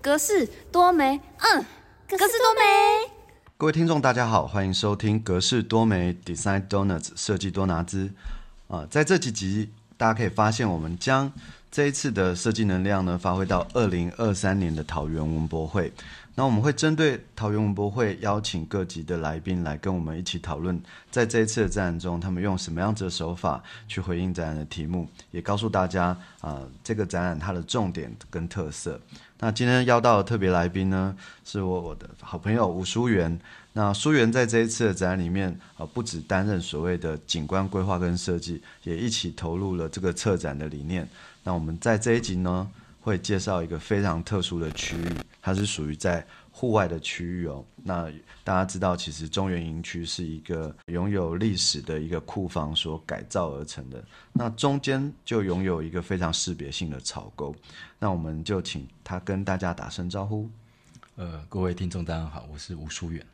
格式多美，嗯，格式多美。各位听众，大家好，欢迎收听格式多美 Design Donuts 设计多拿兹。啊，在这几集，大家可以发现，我们将这一次的设计能量呢，发挥到二零二三年的桃园文博会。那我们会针对桃园文博会邀请各级的来宾来跟我们一起讨论，在这一次的展览中，他们用什么样子的手法去回应展览的题目，也告诉大家啊，这个展览它的重点跟特色。那今天邀到的特别来宾呢，是我我的好朋友吴淑媛。那淑媛在这一次的展览里面啊，不止担任所谓的景观规划跟设计，也一起投入了这个策展的理念。那我们在这一集呢。会介绍一个非常特殊的区域，它是属于在户外的区域哦。那大家知道，其实中原营区是一个拥有历史的一个库房所改造而成的。那中间就拥有一个非常识别性的草沟。那我们就请他跟大家打声招呼。呃，各位听众，大家好，我是吴淑远。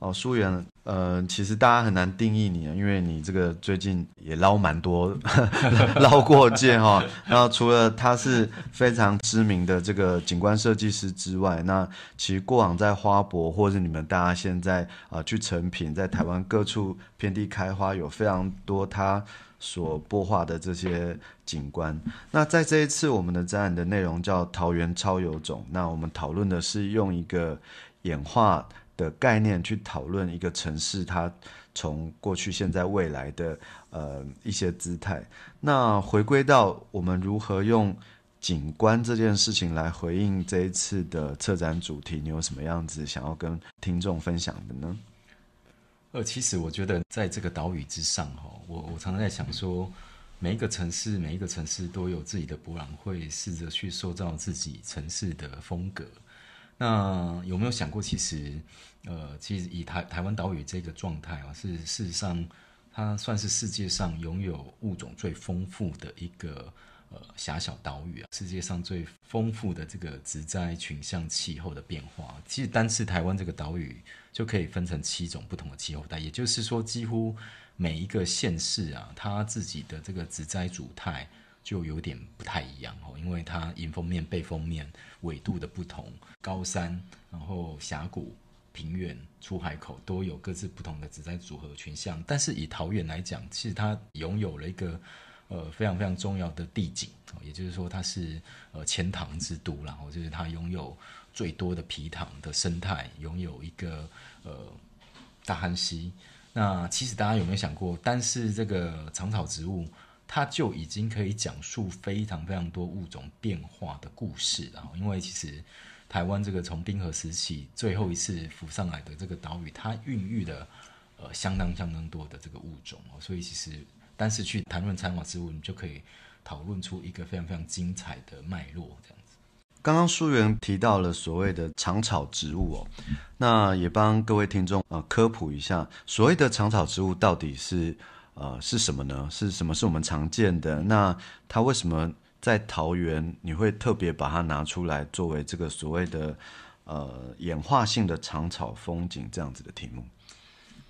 哦，疏远，呃，其实大家很难定义你啊，因为你这个最近也捞蛮多，捞过界哈。然后除了他是非常知名的这个景观设计师之外，那其实过往在花博或者你们大家现在啊去成品，在台湾各处遍地开花，有非常多他所播画的这些景观。那在这一次我们的展览的内容叫桃园超有种，那我们讨论的是用一个演化。的概念去讨论一个城市，它从过去、现在、未来的呃一些姿态。那回归到我们如何用景观这件事情来回应这一次的策展主题，你有什么样子想要跟听众分享的呢？呃，其实我觉得在这个岛屿之上，哈，我我常常在想说，每一个城市，每一个城市都有自己的博览会，试着去塑造自己城市的风格。那有没有想过，其实，呃，其实以台台湾岛屿这个状态啊，是事实上，它算是世界上拥有物种最丰富的一个呃狭小岛屿啊，世界上最丰富的这个植栽群像气候的变化。其实单是台湾这个岛屿就可以分成七种不同的气候带，也就是说，几乎每一个县市啊，它自己的这个植栽主态。就有点不太一样哦，因为它迎风面、背风面纬度的不同，高山、然后峡谷、平原、出海口都有各自不同的植栽组合群像。但是以桃园来讲，其实它拥有了一个呃非常非常重要的地景，也就是说它是呃钱塘之都，然后就是它拥有最多的皮塘的生态，拥有一个呃大汉溪。那其实大家有没有想过，但是这个长草植物？它就已经可以讲述非常非常多物种变化的故事了。因为其实台湾这个从冰河时期最后一次浮上来的这个岛屿，它孕育了呃相当相当多的这个物种哦。所以其实单是去谈论参考植物，你就可以讨论出一个非常非常精彩的脉络这样子。刚刚书源提到了所谓的长草植物哦，那也帮各位听众呃科普一下，所谓的长草植物到底是。呃，是什么呢？是什么是我们常见的？那它为什么在桃园你会特别把它拿出来作为这个所谓的呃演化性的长草风景这样子的题目？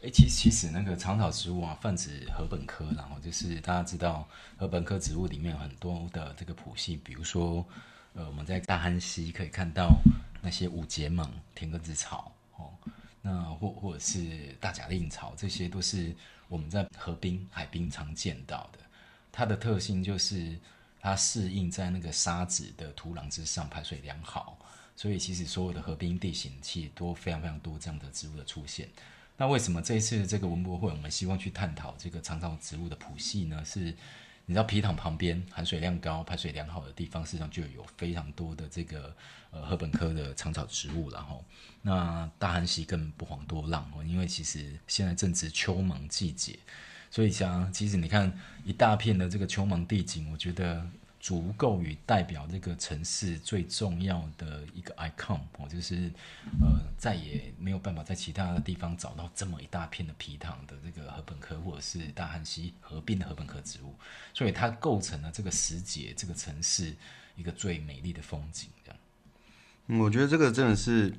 哎，其其实那个长草植物啊，泛指禾本科，然后就是大家知道禾本科植物里面有很多的这个谱系，比如说呃我们在大汉溪可以看到那些五节芒、田根子草哦，那或或者是大甲令草，这些都是。我们在河滨、海滨常见到的，它的特性就是它适应在那个沙子的土壤之上，排水良好，所以其实所有的河滨地形其实都非常非常多这样的植物的出现。那为什么这一次这个文博会，我们希望去探讨这个长草植物的谱系呢？是你知道皮塘旁边含水量高、排水良好的地方，实际上就有非常多的这个呃禾本科的长草植物，然后那大汉溪更不遑多让哦，因为其实现在正值秋芒季节，所以像其实你看一大片的这个秋芒地景，我觉得。足够于代表这个城市最重要的一个 icon，哦，就是呃再也没有办法在其他的地方找到这么一大片的皮塘的这个禾本科或者是大汉溪合并的禾本科植物，所以它构成了这个时节这个城市一个最美丽的风景。这样，我觉得这个真的是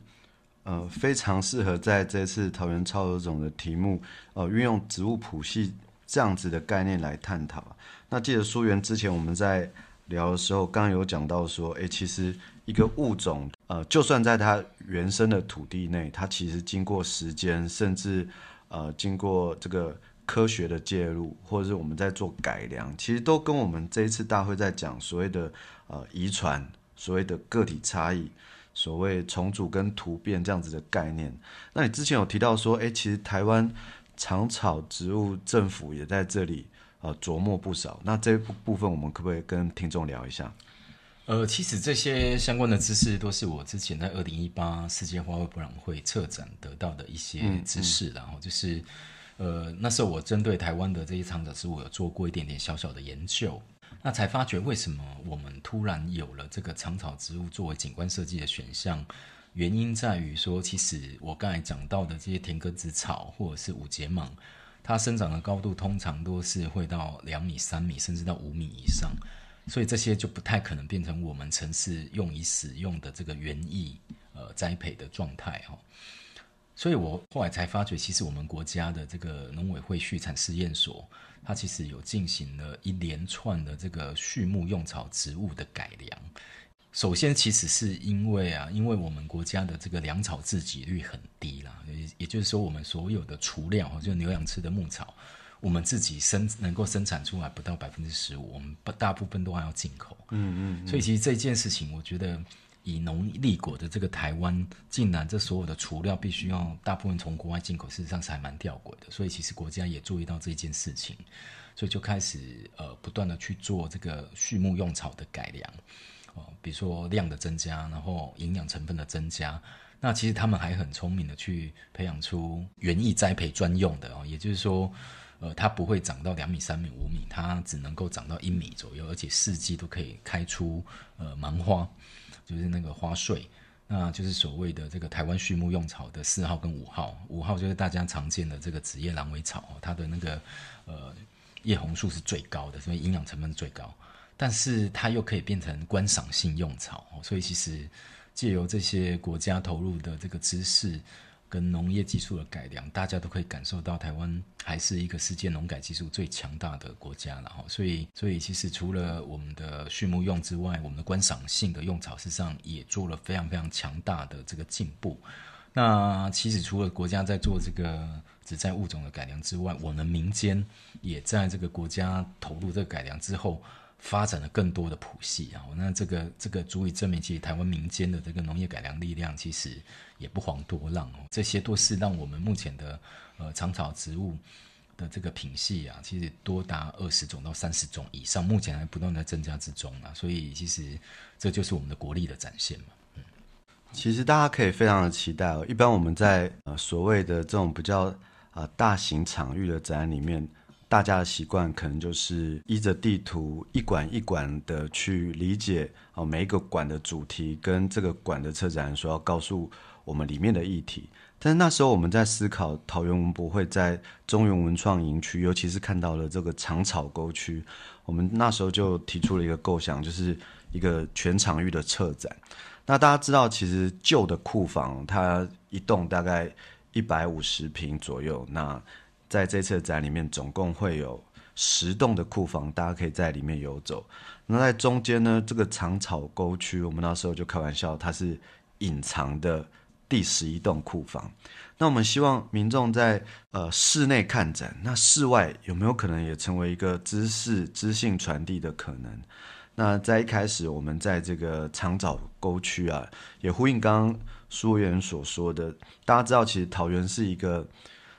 呃非常适合在这次桃园超有种的题目，呃，运用植物谱系这样子的概念来探讨。那记得书源之前我们在聊的时候，刚刚有讲到说，诶，其实一个物种，呃，就算在它原生的土地内，它其实经过时间，甚至呃，经过这个科学的介入，或者是我们在做改良，其实都跟我们这一次大会在讲所谓的呃遗传，所谓的个体差异，所谓重组跟突变这样子的概念。那你之前有提到说，诶，其实台湾长草植物政府也在这里。呃，琢磨不少。那这部部分，我们可不可以跟听众聊一下？呃，其实这些相关的知识都是我之前在二零一八世界花卉博览会策展得到的一些知识。然后就是，呃，那时候我针对台湾的这些长者植物有做过一点点小小的研究，那才发觉为什么我们突然有了这个长草植物作为景观设计的选项。原因在于说，其实我刚才讲到的这些田根子草或者是五节芒。它生长的高度通常都是会到两米、三米，甚至到五米以上，所以这些就不太可能变成我们城市用以使用的这个园艺呃栽培的状态哈。所以我后来才发觉，其实我们国家的这个农委会畜产试验所，它其实有进行了一连串的这个畜牧用草植物的改良。首先，其实是因为啊，因为我们国家的这个粮草自给率很低啦，也也就是说，我们所有的雏料，就是牛羊吃的牧草，我们自己生能够生产出来不到百分之十五，我们大部分都还要进口。嗯嗯。所以，其实这件事情，我觉得以农立国的这个台湾，竟然这所有的雏料必须要大部分从国外进口，事实上是还蛮吊诡的。所以，其实国家也注意到这件事情，所以就开始呃不断的去做这个畜牧用草的改良。哦，比如说量的增加，然后营养成分的增加，那其实他们还很聪明的去培养出园艺栽培专用的哦，也就是说，呃，它不会长到两米、三米、五米，它只能够长到一米左右，而且四季都可以开出呃芒花，就是那个花穗，那就是所谓的这个台湾畜牧用草的四号跟五号，五号就是大家常见的这个紫叶狼尾草，它的那个呃叶红素是最高的，所以营养成分最高。但是它又可以变成观赏性用草，所以其实借由这些国家投入的这个知识跟农业技术的改良，大家都可以感受到台湾还是一个世界农改技术最强大的国家了哈。所以，所以其实除了我们的畜牧用之外，我们的观赏性的用草，事实上也做了非常非常强大的这个进步。那其实除了国家在做这个只在物种的改良之外，我们民间也在这个国家投入这个改良之后。发展了更多的谱系啊，那这个这个足以证明，其实台湾民间的这个农业改良力量其实也不遑多让哦。这些都是让我们目前的呃长草植物的这个品系啊，其实多达二十种到三十种以上，目前还不断在增加之中啊。所以其实这就是我们的国力的展现嘛。嗯，其实大家可以非常的期待哦。一般我们在呃所谓的这种比较啊大型场域的展里面。大家的习惯可能就是依着地图一馆一馆的去理解哦，每一个馆的主题跟这个馆的策展人说要告诉我们里面的议题。但是那时候我们在思考桃园文博会在中原文创营区，尤其是看到了这个长草沟区，我们那时候就提出了一个构想，就是一个全场域的策展。那大家知道，其实旧的库房它一栋大概一百五十平左右，那在这次展里面，总共会有十栋的库房，大家可以在里面游走。那在中间呢，这个长草沟区，我们那时候就开玩笑，它是隐藏的第十一栋库房。那我们希望民众在呃室内看展，那室外有没有可能也成为一个知识、知性传递的可能？那在一开始，我们在这个长草沟区啊，也呼应刚刚苏员所说的，大家知道，其实桃园是一个。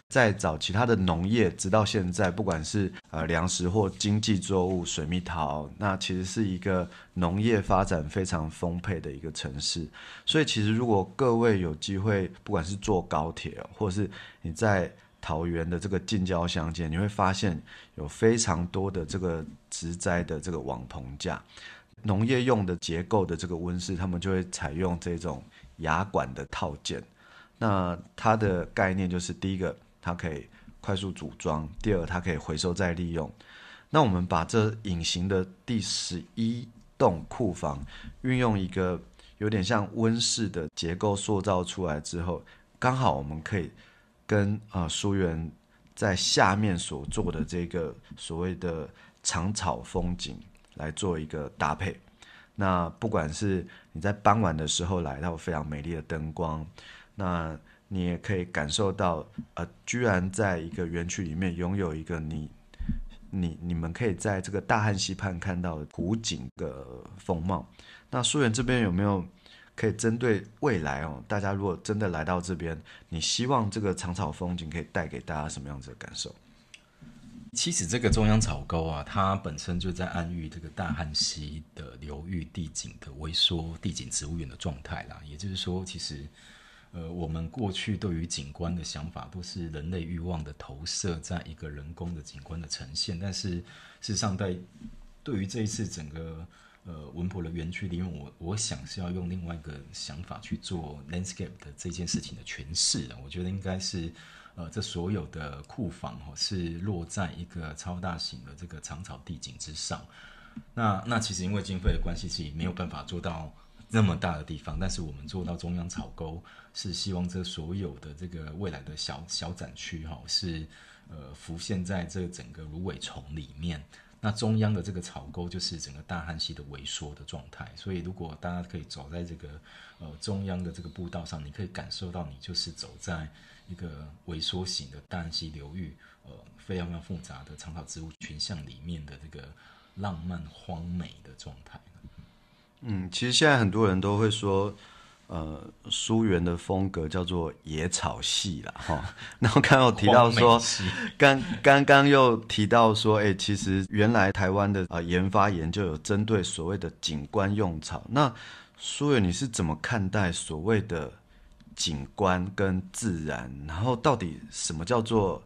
在找其他的农业，直到现在，不管是呃粮食或经济作物、水蜜桃，那其实是一个农业发展非常丰沛的一个城市。所以，其实如果各位有机会，不管是坐高铁，或是你在桃园的这个近郊乡间，你会发现有非常多的这个植栽的这个网棚架，农业用的结构的这个温室，他们就会采用这种牙管的套件。那它的概念就是第一个。它可以快速组装，第二，它可以回收再利用。那我们把这隐形的第十一栋库房，运用一个有点像温室的结构塑造出来之后，刚好我们可以跟啊书园在下面所做的这个所谓的长草风景来做一个搭配。那不管是你在傍晚的时候来，到非常美丽的灯光，那你也可以感受到，呃，居然在一个园区里面拥有一个你。你你们可以在这个大汉溪畔看到湖景的风貌。那苏源这边有没有可以针对未来哦？大家如果真的来到这边，你希望这个长草风景可以带给大家什么样子的感受？其实这个中央草沟啊，它本身就在暗喻这个大汉溪的流域地景的微缩地景植物园的状态啦。也就是说，其实。呃，我们过去对于景观的想法都是人类欲望的投射，在一个人工的景观的呈现。但是，事实上，在对于这一次整个呃文博的园区里面，我我想是要用另外一个想法去做 landscape 的这件事情的诠释的。我觉得应该是，呃，这所有的库房哈是落在一个超大型的这个长草地景之上。那那其实因为经费的关系，其实没有办法做到。那么大的地方，但是我们做到中央草沟，是希望这所有的这个未来的小小展区哈，是呃浮现在这整个芦苇丛里面。那中央的这个草沟就是整个大汉溪的萎缩的状态。所以如果大家可以走在这个呃中央的这个步道上，你可以感受到你就是走在一个萎缩型的大汉溪流域，呃非常非常复杂的长草植物群像里面的这个浪漫荒美的状态。嗯，其实现在很多人都会说，呃，苏源的风格叫做野草系啦哈。然后刚刚有提到说，刚刚刚又提到说，哎，其实原来台湾的啊研发研究有针对所谓的景观用草。那苏源你是怎么看待所谓的景观跟自然？然后到底什么叫做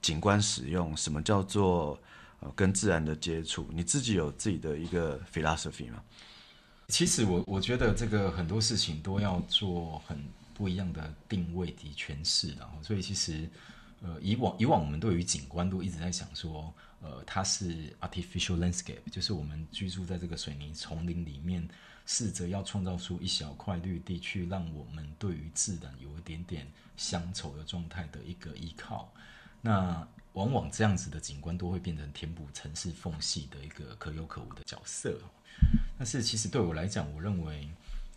景观使用？什么叫做呃跟自然的接触？你自己有自己的一个 philosophy 吗？其实我我觉得这个很多事情都要做很不一样的定位及诠释，然后所以其实呃以往以往我们对于景观都一直在想说，呃它是 artificial landscape，就是我们居住在这个水泥丛林里面，试着要创造出一小块绿地，去让我们对于自然有一点点乡愁的状态的一个依靠。那往往这样子的景观都会变成填补城市缝隙的一个可有可无的角色。但是其实对我来讲，我认为，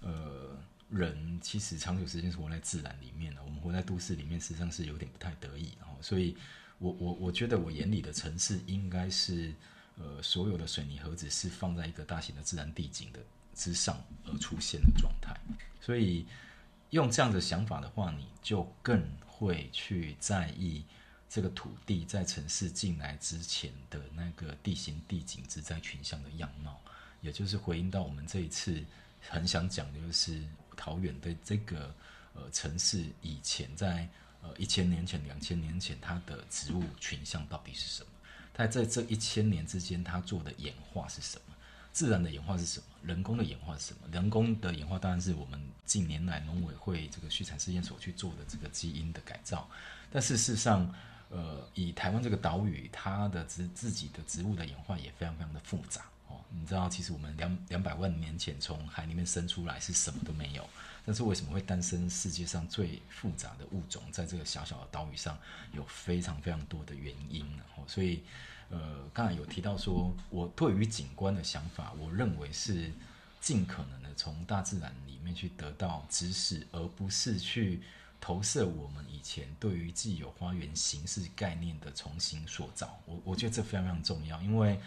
呃，人其实长久时间是活在自然里面的。我们活在都市里面，实际上是有点不太得意。然后，所以我我我觉得我眼里的城市应该是，呃，所有的水泥盒子是放在一个大型的自然地景的之上而出现的状态。所以用这样的想法的话，你就更会去在意这个土地在城市进来之前的那个地形地景之在群像的样貌。也就是回应到我们这一次很想讲的，就是桃园的这个呃城市以前在呃一千年前、两千年前，它的植物群像到底是什么？它在这一千年之间，它做的演化是什么？自然的演化是什么？人工的演化是什么？人工的演化当然是我们近年来农委会这个畜产试验所去做的这个基因的改造。但事实上，呃，以台湾这个岛屿，它的植自己的植物的演化也非常非常的复杂。你知道，其实我们两两百万年前从海里面生出来是什么都没有，但是为什么会诞生世界上最复杂的物种？在这个小小的岛屿上，有非常非常多的原因。哦，所以，呃，刚才有提到说，我对于景观的想法，我认为是尽可能的从大自然里面去得到知识，而不是去投射我们以前对于既有花园形式概念的重新塑造。我我觉得这非常非常重要，因为。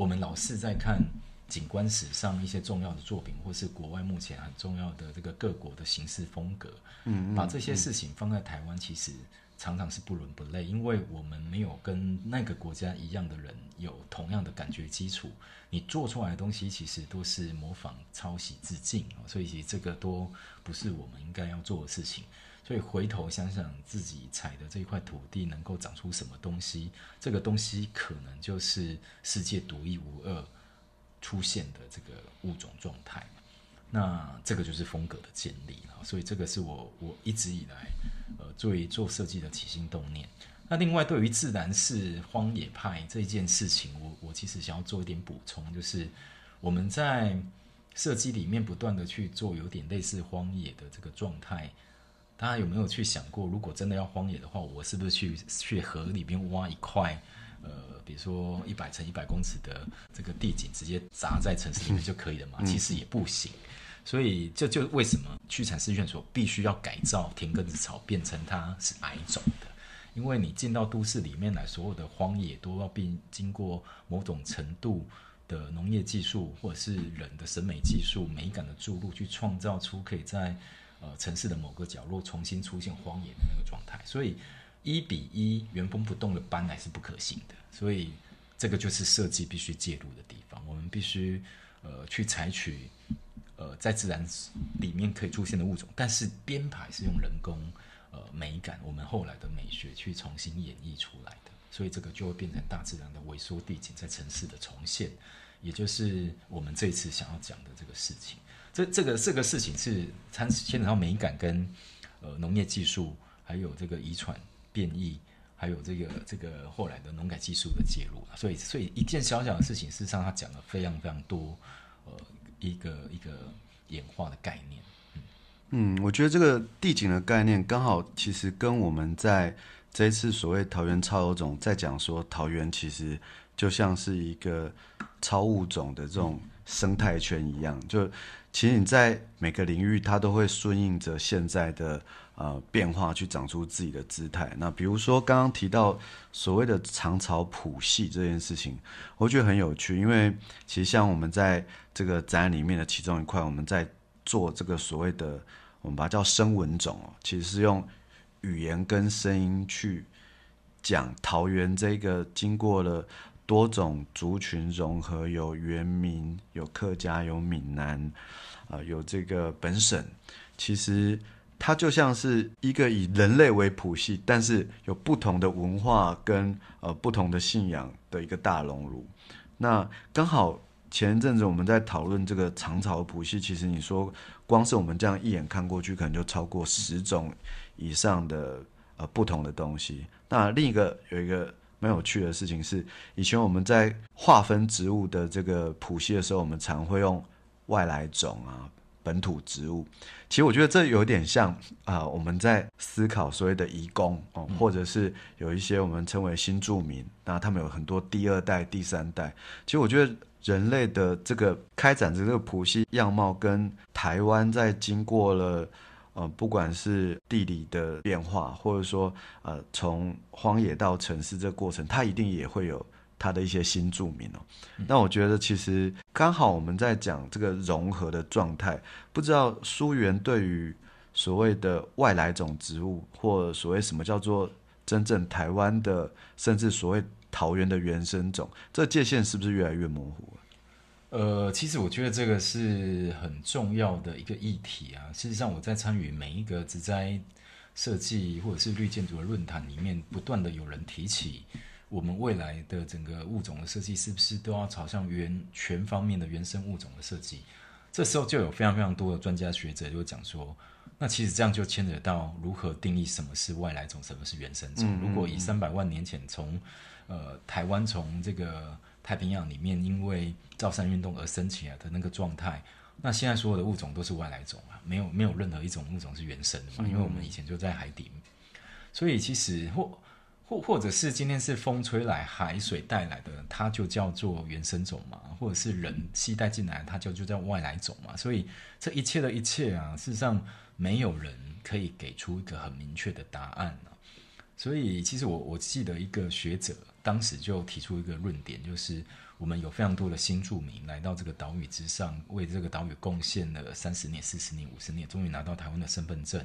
我们老是在看景观史上一些重要的作品，或是国外目前很重要的这个各国的形式风格，嗯，把这些事情放在台湾，其实常常是不伦不类，因为我们没有跟那个国家一样的人有同样的感觉基础，你做出来的东西其实都是模仿、抄袭、致敬，所以其实这个都不是我们应该要做的事情。所以回头想想自己踩的这一块土地能够长出什么东西，这个东西可能就是世界独一无二出现的这个物种状态。那这个就是风格的建立啊。所以这个是我我一直以来呃作为做设计的起心动念。那另外对于自然是荒野派这件事情，我我其实想要做一点补充，就是我们在设计里面不断的去做有点类似荒野的这个状态。大家有没有去想过，如果真的要荒野的话，我是不是去去河里边挖一块呃，比如说一百乘一百公尺的这个地景直接砸在城市里面就可以了嘛？其实也不行。所以这就为什么屈臣氏院所必须要改造田埂子草，变成它是矮种的。因为你进到都市里面来，所有的荒野都要并经过某种程度的农业技术，或者是人的审美技术、美感的注入，去创造出可以在呃城市的某个角落重新出现荒野的那个状态。所以一比一原封不动的搬来是不可行的。所以这个就是设计必须介入的地方。我们必须呃去采取呃在自然里面可以出现的物种，但是编排是用人工。呃，美感，我们后来的美学去重新演绎出来的，所以这个就会变成大自然的萎缩地景在城市的重现，也就是我们这次想要讲的这个事情。这这个这个事情是牵牵扯到美感跟呃农业技术，还有这个遗传变异，还有这个这个后来的农改技术的介入所以所以一件小小的事情，事实上他讲了非常非常多呃一个一个演化的概念。嗯，我觉得这个地景的概念刚好，其实跟我们在这一次所谓桃园超有种在讲说，桃园其实就像是一个超物种的这种生态圈一样。就其实你在每个领域，它都会顺应着现在的呃变化去长出自己的姿态。那比如说刚刚提到所谓的长草谱系这件事情，我觉得很有趣，因为其实像我们在这个展里面的其中一块，我们在做这个所谓的。我们把它叫声纹种哦，其实是用语言跟声音去讲桃园这个经过了多种族群融合，有原民、有客家、有闽南，啊，有这个本省。其实它就像是一个以人类为谱系，但是有不同的文化跟呃不同的信仰的一个大熔炉。那刚好。前一阵子我们在讨论这个长草谱系，其实你说光是我们这样一眼看过去，可能就超过十种以上的呃不同的东西。那另一个有一个蛮有趣的事情是，以前我们在划分植物的这个谱系的时候，我们常会用外来种啊、本土植物。其实我觉得这有点像啊，我们在思考所谓的移工哦，或者是有一些我们称为新住民，那他们有很多第二代、第三代。其实我觉得。人类的这个开展这个谱系样貌，跟台湾在经过了呃，不管是地理的变化，或者说呃，从荒野到城市这个过程，它一定也会有它的一些新住民哦。那我觉得其实刚好我们在讲这个融合的状态，不知道苏源对于所谓的外来种植物，或所谓什么叫做真正台湾的，甚至所谓。桃园的原生种，这界限是不是越来越模糊了？呃，其实我觉得这个是很重要的一个议题啊。事实上，我在参与每一个植栽设计或者是绿建筑的论坛里面，不断的有人提起，我们未来的整个物种的设计是不是都要朝向原全方面的原生物种的设计？这时候就有非常非常多的专家学者就讲说，那其实这样就牵扯到如何定义什么是外来种，什么是原生种。如果以三百万年前从呃，台湾从这个太平洋里面因为造山运动而升起来的那个状态，那现在所有的物种都是外来种啊，没有没有任何一种物种是原生的嘛，因为我们以前就在海底，所以其实或或或者是今天是风吹来海水带来的，它就叫做原生种嘛，或者是人期带进来，它就就叫外来种嘛，所以这一切的一切啊，事实上没有人可以给出一个很明确的答案啊，所以其实我我记得一个学者。当时就提出一个论点，就是我们有非常多的新住民来到这个岛屿之上，为这个岛屿贡献了三十年、四十年、五十年，终于拿到台湾的身份证。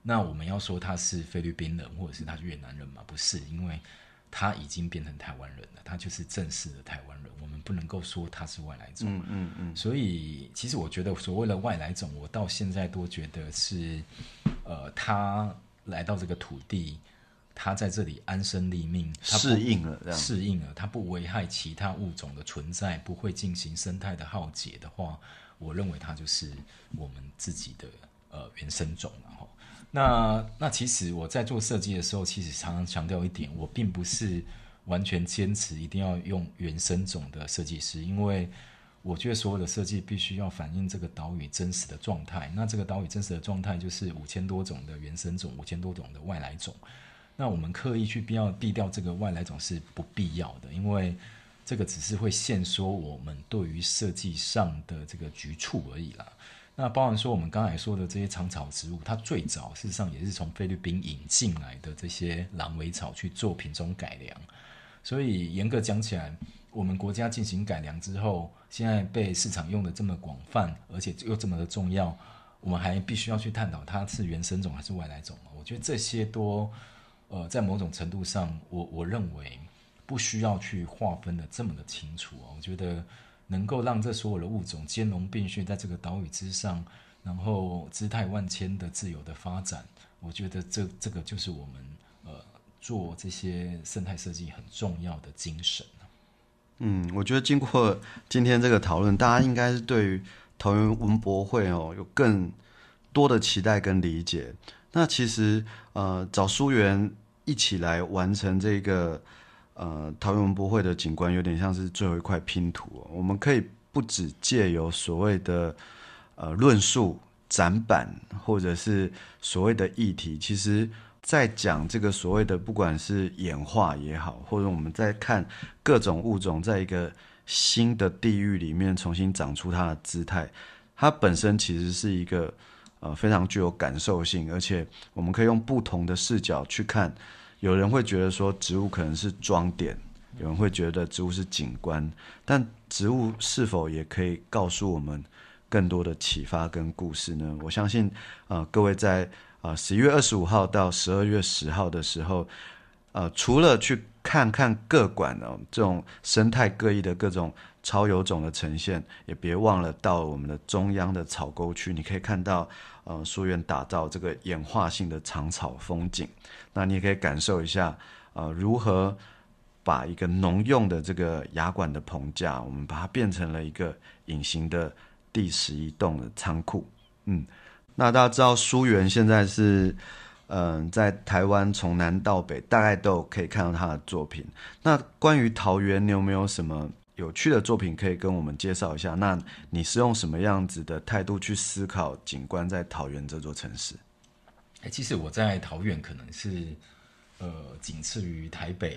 那我们要说他是菲律宾人，或者是他是越南人吗？不是，因为他已经变成台湾人了，他就是正式的台湾人。我们不能够说他是外来种。嗯嗯嗯。所以，其实我觉得所谓的外来种，我到现在都觉得是，呃，他来到这个土地。它在这里安身立命，适应了，适应了，它不危害其他物种的存在，不会进行生态的浩劫的话，我认为它就是我们自己的呃原生种然后。那那其实我在做设计的时候，其实常常强调一点，我并不是完全坚持一定要用原生种的设计师，因为我觉得所有的设计必须要反映这个岛屿真实的状态。那这个岛屿真实的状态就是五千多种的原生种，五千多种的外来种。那我们刻意去必要避掉这个外来种是不必要的，因为这个只是会限缩我们对于设计上的这个局促而已啦。那包含说我们刚才说的这些长草植物，它最早事实上也是从菲律宾引进来的这些狼尾草去做品种改良，所以严格讲起来，我们国家进行改良之后，现在被市场用的这么广泛，而且又这么的重要，我们还必须要去探讨它是原生种还是外来种。我觉得这些都，呃，在某种程度上，我我认为不需要去划分的这么的清楚哦。我觉得。能够让这所有的物种兼容并蓄在这个岛屿之上，然后姿态万千的自由的发展，我觉得这这个就是我们呃做这些生态设计很重要的精神嗯，我觉得经过今天这个讨论，大家应该是对于桃园文博会哦有更多的期待跟理解。那其实呃找书员一起来完成这个。呃，桃园文博会的景观有点像是最后一块拼图。我们可以不只借由所谓的呃论述、展板，或者是所谓的议题，其实在讲这个所谓的不管是演化也好，或者我们在看各种物种在一个新的地域里面重新长出它的姿态，它本身其实是一个呃非常具有感受性，而且我们可以用不同的视角去看。有人会觉得说植物可能是装点，有人会觉得植物是景观，但植物是否也可以告诉我们更多的启发跟故事呢？我相信，呃，各位在啊十一月二十五号到十二月十号的时候，呃，除了去看看各馆哦这种生态各异的各种超有种的呈现，也别忘了到我们的中央的草沟区，你可以看到。呃，书院打造这个演化性的长草风景，那你也可以感受一下，呃，如何把一个农用的这个牙管的棚架，我们把它变成了一个隐形的第十一栋的仓库。嗯，那大家知道书园现在是，嗯，在台湾从南到北大概都可以看到他的作品。那关于桃园，你有没有什么？有趣的作品可以跟我们介绍一下。那你是用什么样子的态度去思考景观在桃园这座城市？哎，其实我在桃园可能是呃仅次于台北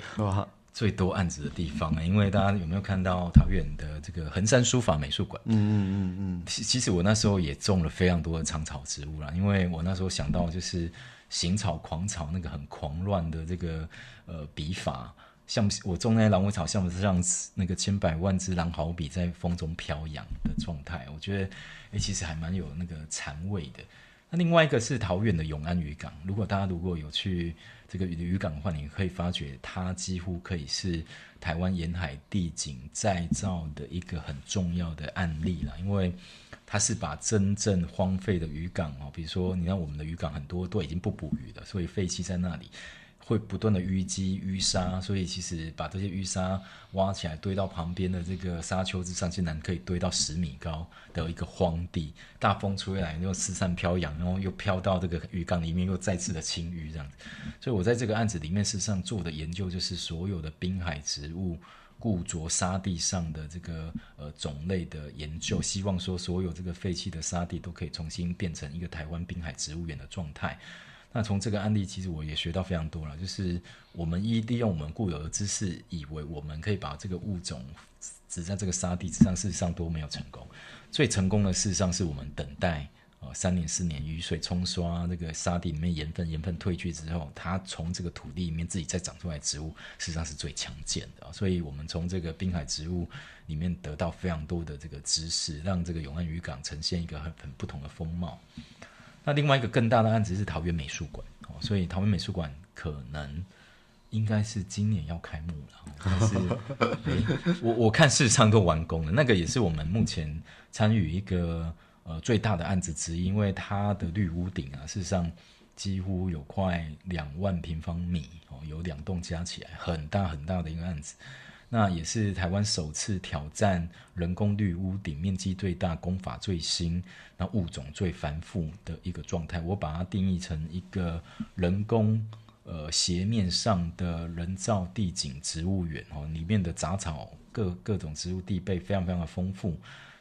最多案子的地方因为大家有没有看到桃园的这个横山书法美术馆？嗯嗯嗯嗯。其其实我那时候也种了非常多的长草植物啦，因为我那时候想到就是行草狂草那个很狂乱的这个呃笔法。像我种那些狼尾草，像不像那个千百万只狼毫笔在风中飘扬的状态？我觉得，哎，其实还蛮有那个禅味的。那另外一个是桃园的永安渔港，如果大家如果有去这个渔港的话，你可以发觉它几乎可以是台湾沿海地景再造的一个很重要的案例了，因为它是把真正荒废的渔港哦，比如说你看我们的渔港很多都已经不捕鱼了，所以废弃在那里。会不断的淤积淤沙，所以其实把这些淤沙挖起来堆到旁边的这个沙丘之上，竟然可以堆到十米高的一个荒地。大风吹来又四散飘扬，然后又飘到这个鱼缸里面，又再次的清淤这样子。所以我在这个案子里面，事实上做的研究就是所有的滨海植物固着沙地上的这个呃种类的研究，希望说所有这个废弃的沙地都可以重新变成一个台湾滨海植物园的状态。那从这个案例，其实我也学到非常多了。就是我们一利用我们固有的知识，以为我们可以把这个物种植在这个沙地之上，事实上都没有成功。最成功的事实上是我们等待呃三年四年雨水冲刷那个沙地里面盐分，盐分退去之后，它从这个土地里面自己再长出来植物，事实上是最强健的。所以我们从这个滨海植物里面得到非常多的这个知识，让这个永安渔港呈现一个很很不同的风貌。那另外一个更大的案子是桃园美术馆哦，所以桃园美术馆可能应该是今年要开幕了。但是，我我看事实上都完工了。那个也是我们目前参与一个呃最大的案子之一，因为它的绿屋顶啊，事实上几乎有快两万平方米哦，有两栋加起来很大很大的一个案子。那也是台湾首次挑战人工绿屋顶面积最大、工法最新、那物种最繁复的一个状态。我把它定义成一个人工呃斜面上的人造地景植物园哦，里面的杂草各各种植物地被非常非常的丰富。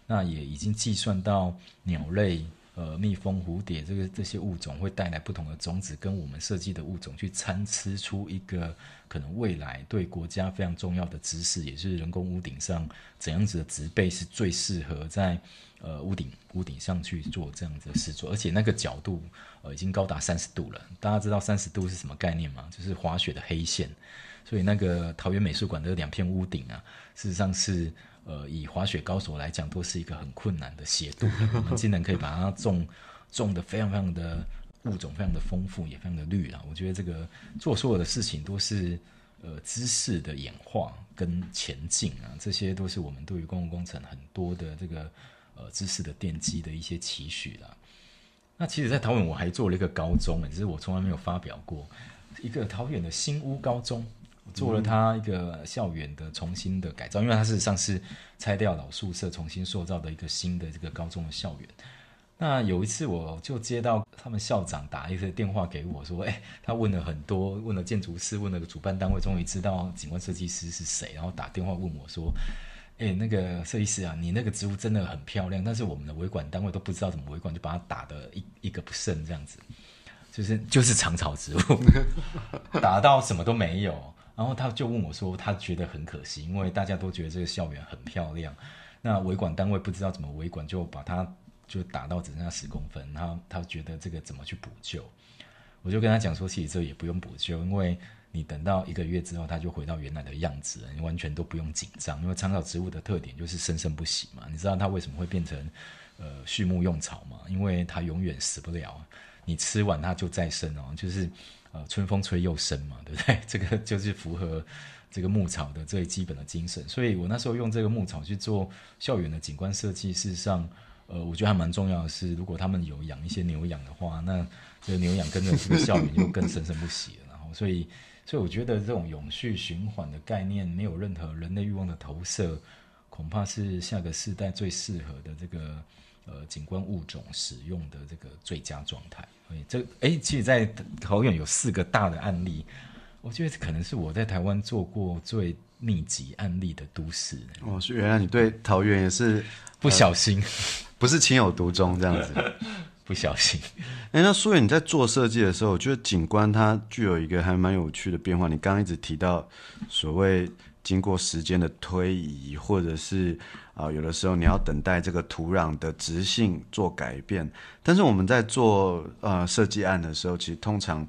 那也已经计算到鸟类呃蜜蜂、蝴蝶这个这些物种会带来不同的种子，跟我们设计的物种去参差出一个可能未来对国家非常重要的知识，也是人工屋顶上怎样子的植被是最适合在呃屋顶屋顶上去做这样子的事做，而且那个角度呃已经高达三十度了。大家知道三十度是什么概念吗？就是滑雪的黑线。所以那个桃园美术馆的两片屋顶啊，事实上是呃以滑雪高手来讲，都是一个很困难的斜度。我们竟然可以把它种种的非常非常的物种非常的丰富，也非常的绿啊！我觉得这个做所有的事情都是呃知识的演化跟前进啊，这些都是我们对于公共工程很多的这个呃知识的奠基的一些期许啦。那其实，在桃园我还做了一个高中，只是我从来没有发表过一个桃园的新屋高中。做了他一个校园的重新的改造，因为他事实上是拆掉老宿舍，重新塑造的一个新的这个高中的校园。那有一次，我就接到他们校长打一个电话给我说：“哎，他问了很多，问了建筑师，问了主办单位，终于知道景观设计师是谁，然后打电话问我说：‘哎，那个设计师啊，你那个植物真的很漂亮，但是我们的维管单位都不知道怎么维管，就把它打的一一个不剩，这样子，就是就是长草植物，打到什么都没有。’然后他就问我说：“他觉得很可惜，因为大家都觉得这个校园很漂亮，那维管单位不知道怎么维管，就把它就打到只剩下十公分。然后他觉得这个怎么去补救？我就跟他讲说，其实这也不用补救，因为你等到一个月之后，它就回到原来的样子了，你完全都不用紧张。因为长草植物的特点就是生生不息嘛。你知道它为什么会变成呃畜牧用草吗？因为它永远死不了，你吃完它就再生哦，就是。”呃，春风吹又生嘛，对不对？这个就是符合这个牧草的最基本的精神。所以我那时候用这个牧草去做校园的景观设计，事实上，呃，我觉得还蛮重要的是，如果他们有养一些牛羊的话，那这个牛羊跟着这个校园又更生生不息了。然后，所以，所以我觉得这种永续循环的概念，没有任何人类欲望的投射，恐怕是下个世代最适合的这个。呃，景观物种使用的这个最佳状态，所以这哎，其实，在桃园有四个大的案例，我觉得可能是我在台湾做过最密集案例的都市。哦，是原来你对桃园也是不小心，不是情有独钟这样子，不小心。哎，那苏远你在做设计的时候，我觉得景观它具有一个还蛮有趣的变化。你刚刚一直提到所谓经过时间的推移，或者是。啊，有的时候你要等待这个土壤的直性做改变，但是我们在做呃设计案的时候，其实通常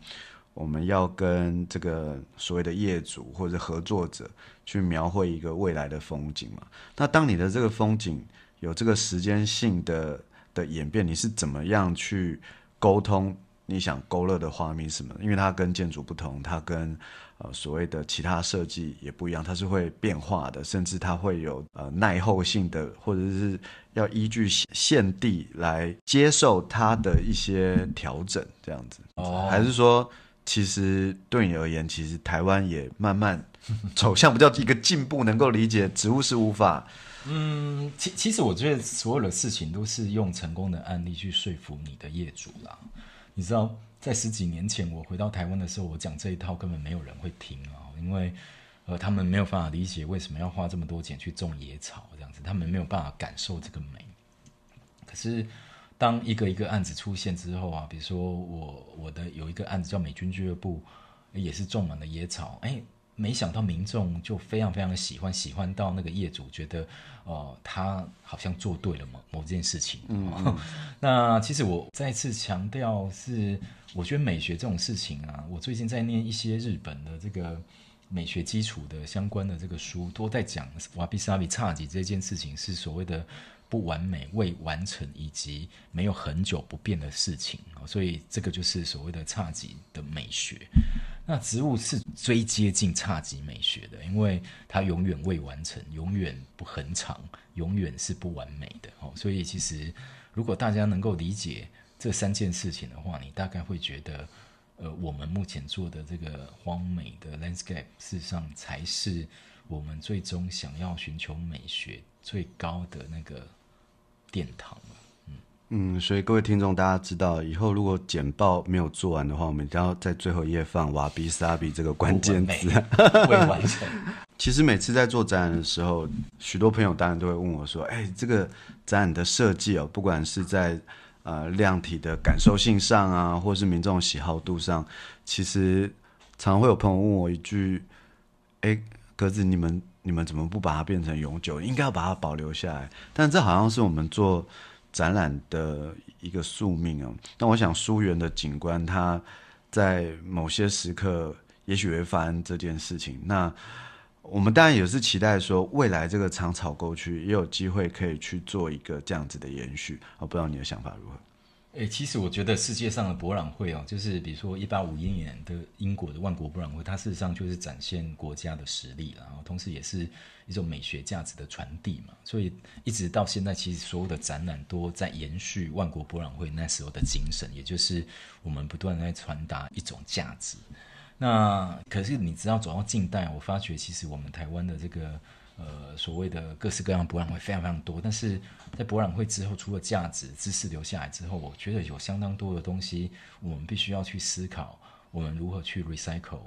我们要跟这个所谓的业主或者合作者去描绘一个未来的风景嘛。那当你的这个风景有这个时间性的的演变，你是怎么样去沟通你想勾勒的画面什么？因为它跟建筑不同，它跟呃，所谓的其他设计也不一样，它是会变化的，甚至它会有呃耐候性的，或者是要依据现地来接受它的一些调整，这样子。哦，还是说，其实对你而言，其实台湾也慢慢走向不叫一个进步，能够理解植物是无法。嗯，其其实我觉得所有的事情都是用成功的案例去说服你的业主啦，你知道。在十几年前，我回到台湾的时候，我讲这一套根本没有人会听啊，因为呃，他们没有办法理解为什么要花这么多钱去种野草这样子，他们没有办法感受这个美。可是，当一个一个案子出现之后啊，比如说我我的有一个案子叫美军俱乐部，也是种满了野草，哎。没想到民众就非常非常的喜欢，喜欢到那个业主觉得，哦，他好像做对了某某件事情。嗯，那其实我再次强调是，我觉得美学这种事情啊，我最近在念一些日本的这个美学基础的相关的这个书，都在讲瓦比萨比差几这件事情是所谓的。不完美、未完成以及没有很久不变的事情所以这个就是所谓的侘寂的美学。那植物是最接近差级美学的，因为它永远未完成，永远不很长，永远是不完美的哦。所以其实如果大家能够理解这三件事情的话，你大概会觉得，呃，我们目前做的这个荒美的 landscape，事实上才是我们最终想要寻求美学最高的那个。殿堂嗯嗯，所以各位听众，大家知道以后如果简报没有做完的话，我们一定要在最后一页放“瓦比萨比”这个关键字。未完成。其实每次在做展览的时候，许多朋友当然都会问我说：“哎，这个展览的设计哦，不管是在呃量体的感受性上啊，或是民众喜好度上，其实常会有朋友问我一句：“哎，格子，你们你们怎么不把它变成永久？应该要把它保留下来。”但这好像是我们做展览的一个宿命啊。但我想，书园的景观，它在某些时刻也许会发生这件事情。那我们当然也是期待说，未来这个长草沟区也有机会可以去做一个这样子的延续。我不知道你的想法如何？诶，其实我觉得世界上的博览会哦，就是比如说一八五一年的英国的万国博览会，它事实上就是展现国家的实力，然后同时也是一种美学价值的传递嘛。所以一直到现在，其实所有的展览都在延续万国博览会那时候的精神，也就是我们不断在传达一种价值。那可是你知道，走到近代，我发觉其实我们台湾的这个呃所谓的各式各样博览会非常非常多。但是在博览会之后，除了价值知识留下来之后，我觉得有相当多的东西，我们必须要去思考，我们如何去 recycle，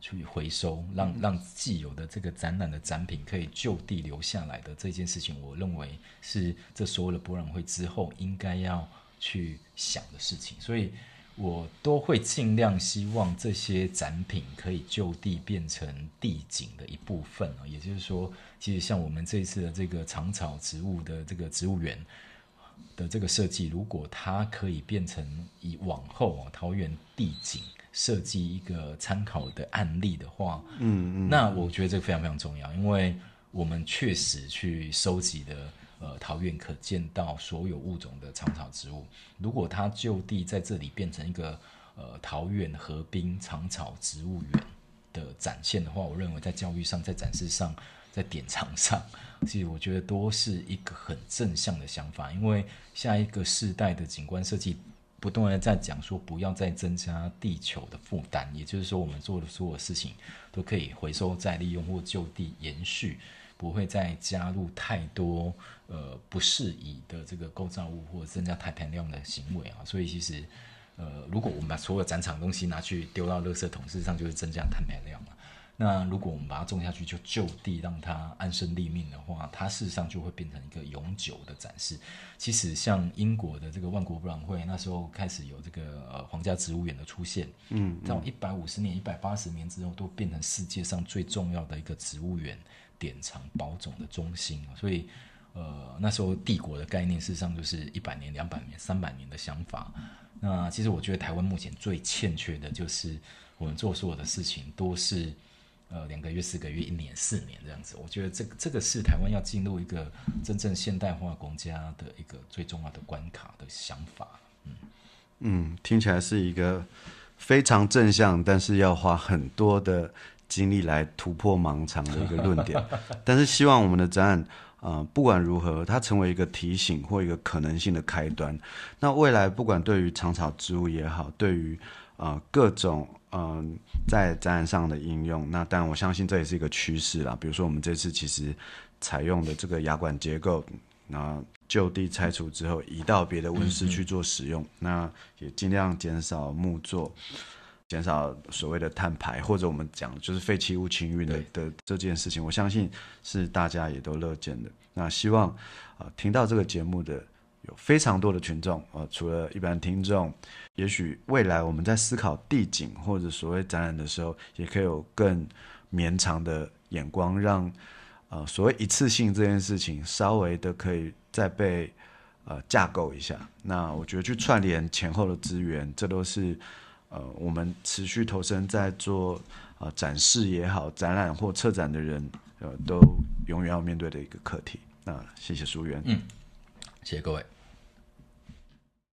去回收，让让既有的这个展览的展品可以就地留下来的这件事情，我认为是这所有的博览会之后应该要去想的事情。所以。我都会尽量希望这些展品可以就地变成地景的一部分啊，也就是说，其实像我们这一次的这个长草植物的这个植物园的这个设计，如果它可以变成以往后啊桃园地景设计一个参考的案例的话，嗯嗯，那我觉得这个非常非常重要，因为我们确实去收集的。呃，桃园可见到所有物种的长草植物。如果它就地在这里变成一个呃桃园河滨长草植物园的展现的话，我认为在教育上、在展示上、在典藏上，其实我觉得都是一个很正向的想法。因为下一个世代的景观设计不断的在讲说，不要再增加地球的负担，也就是说，我们做的所有事情都可以回收再利用或就地延续。不会再加入太多呃不适宜的这个构造物或增加碳排量的行为啊，所以其实呃如果我们把所有展场东西拿去丢到垃圾桶，事实上就是增加碳排量了。那如果我们把它种下去，就就地让它安身立命的话，它事实上就会变成一个永久的展示。其实像英国的这个万国博览会，那时候开始有这个呃皇家植物园的出现，嗯，在一百五十年、一百八十年之后，都变成世界上最重要的一个植物园。典藏保种的中心，所以，呃，那时候帝国的概念事实上就是一百年、两百年、三百年的想法。那其实我觉得台湾目前最欠缺的就是我们做所有的事情都是呃两个月、四个月、一年、四年这样子。我觉得这个这个是台湾要进入一个真正现代化国家的一个最重要的关卡的想法。嗯嗯，听起来是一个非常正向，但是要花很多的。精力来突破盲肠的一个论点，但是希望我们的展览，呃，不管如何，它成为一个提醒或一个可能性的开端。那未来不管对于长草植物也好，对于呃各种嗯在展览上的应用，那当然我相信这也是一个趋势啦。比如说我们这次其实采用的这个牙管结构，那就地拆除之后移到别的温室去做使用，那也尽量减少木作。减少所谓的碳排，或者我们讲就是废弃物清运的的这件事情，我相信是大家也都乐见的。那希望啊，听到这个节目的有非常多的群众啊，除了一般听众，也许未来我们在思考地景或者所谓展览的时候，也可以有更绵长的眼光，让呃所谓一次性这件事情稍微的可以再被呃架构一下。那我觉得去串联前后的资源，这都是。呃，我们持续投身在做呃展示也好，展览或策展的人，呃，都永远要面对的一个课题。那谢谢书源，嗯，谢谢各位。